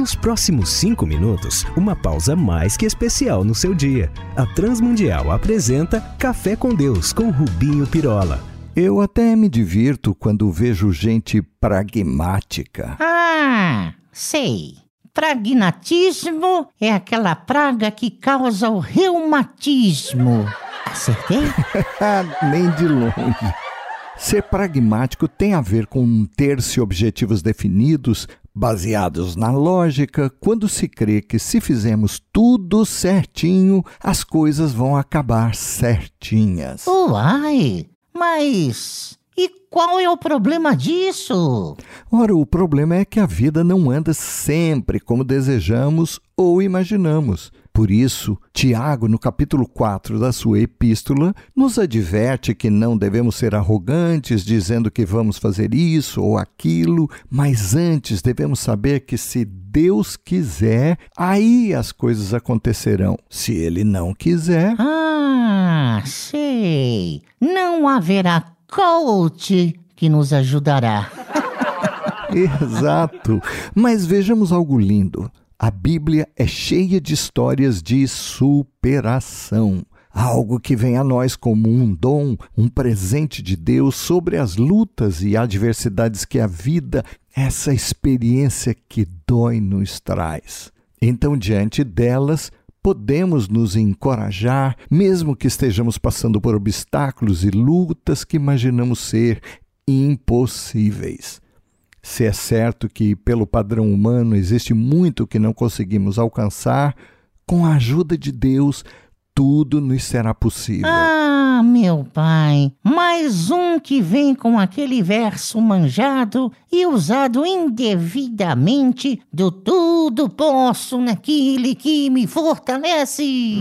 Nos próximos cinco minutos, uma pausa mais que especial no seu dia. A Transmundial apresenta Café com Deus com Rubinho Pirola. Eu até me divirto quando vejo gente pragmática. Ah, sei. Pragnatismo é aquela praga que causa o reumatismo. Acertei? Nem de longe. Ser pragmático tem a ver com ter-se objetivos definidos, baseados na lógica, quando se crê que se fizermos tudo certinho, as coisas vão acabar certinhas. Uai, mas e qual é o problema disso? Ora, o problema é que a vida não anda sempre como desejamos ou imaginamos. Por isso, Tiago, no capítulo 4 da sua epístola, nos adverte que não devemos ser arrogantes, dizendo que vamos fazer isso ou aquilo, mas antes devemos saber que se Deus quiser, aí as coisas acontecerão. Se Ele não quiser. Ah, sei. Não haverá coach que nos ajudará. Exato. Mas vejamos algo lindo. A Bíblia é cheia de histórias de superação. Algo que vem a nós como um dom, um presente de Deus sobre as lutas e adversidades que a vida, essa experiência que dói, nos traz. Então, diante delas, podemos nos encorajar, mesmo que estejamos passando por obstáculos e lutas que imaginamos ser impossíveis. Se é certo que, pelo padrão humano, existe muito que não conseguimos alcançar, com a ajuda de Deus, tudo nos será possível. Ah, meu pai, mais um que vem com aquele verso manjado e usado indevidamente do tudo posso naquele que me fortalece.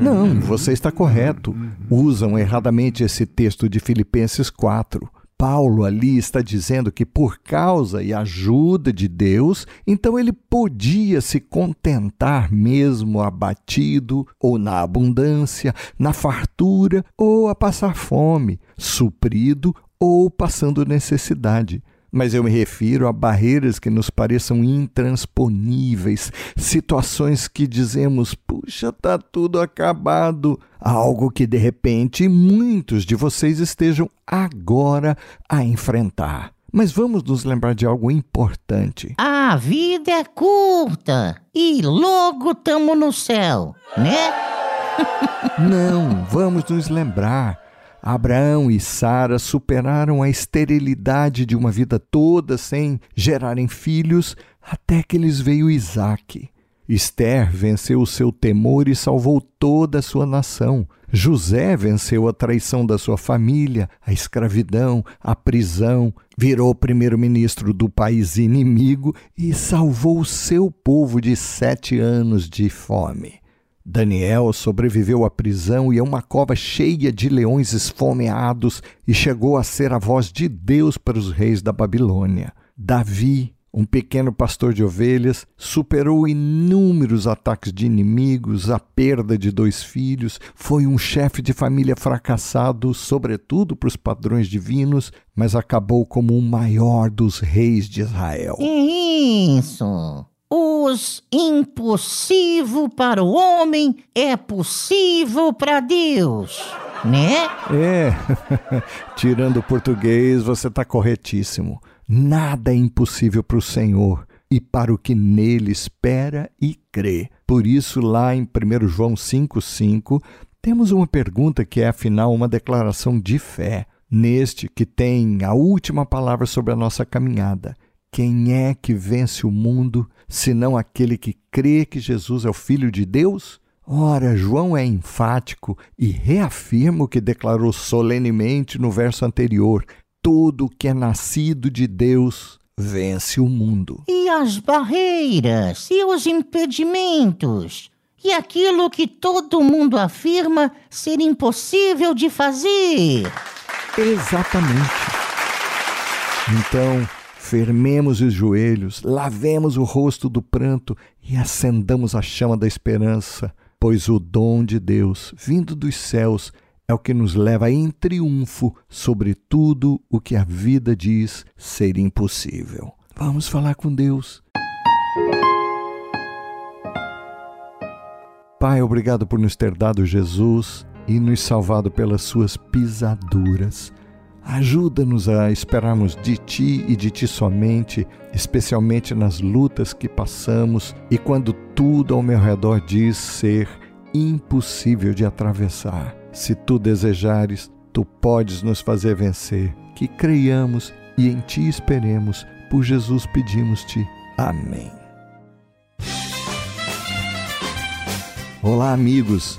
Não, você está correto. Usam erradamente esse texto de Filipenses 4. Paulo ali está dizendo que por causa e ajuda de Deus, então ele podia se contentar mesmo abatido, ou na abundância, na fartura, ou a passar fome, suprido ou passando necessidade mas eu me refiro a barreiras que nos pareçam intransponíveis, situações que dizemos, puxa, tá tudo acabado. Algo que de repente muitos de vocês estejam agora a enfrentar. Mas vamos nos lembrar de algo importante. A vida é curta e logo estamos no céu, né? Não, vamos nos lembrar Abraão e Sara superaram a esterilidade de uma vida toda sem gerarem filhos, até que lhes veio Isaque. Esther venceu o seu temor e salvou toda a sua nação. José venceu a traição da sua família, a escravidão, a prisão, virou primeiro-ministro do país inimigo e salvou o seu povo de sete anos de fome. Daniel sobreviveu à prisão e a uma cova cheia de leões esfomeados e chegou a ser a voz de Deus para os reis da Babilônia. Davi, um pequeno pastor de ovelhas, superou inúmeros ataques de inimigos, a perda de dois filhos, foi um chefe de família fracassado, sobretudo para os padrões divinos, mas acabou como o maior dos reis de Israel. Isso! Os impossível para o homem é possível para Deus, né? É, tirando o português, você está corretíssimo. Nada é impossível para o Senhor e para o que nele espera e crê. Por isso, lá em 1 João 5,5, temos uma pergunta que é, afinal, uma declaração de fé. Neste que tem a última palavra sobre a nossa caminhada. Quem é que vence o mundo, senão aquele que crê que Jesus é o Filho de Deus? Ora, João é enfático e reafirma o que declarou solenemente no verso anterior: todo que é nascido de Deus vence o mundo. E as barreiras, e os impedimentos, e aquilo que todo mundo afirma ser impossível de fazer. Exatamente. Então, Firmemos os joelhos, lavemos o rosto do pranto e acendamos a chama da esperança, pois o dom de Deus, vindo dos céus, é o que nos leva em triunfo sobre tudo o que a vida diz ser impossível. Vamos falar com Deus. Pai, obrigado por nos ter dado Jesus e nos salvado pelas suas pisaduras. Ajuda-nos a esperarmos de Ti e de Ti somente, especialmente nas lutas que passamos e quando tudo ao meu redor diz ser impossível de atravessar. Se Tu desejares, Tu podes nos fazer vencer. Que creiamos e em Ti esperemos. Por Jesus pedimos-te. Amém. Olá, amigos.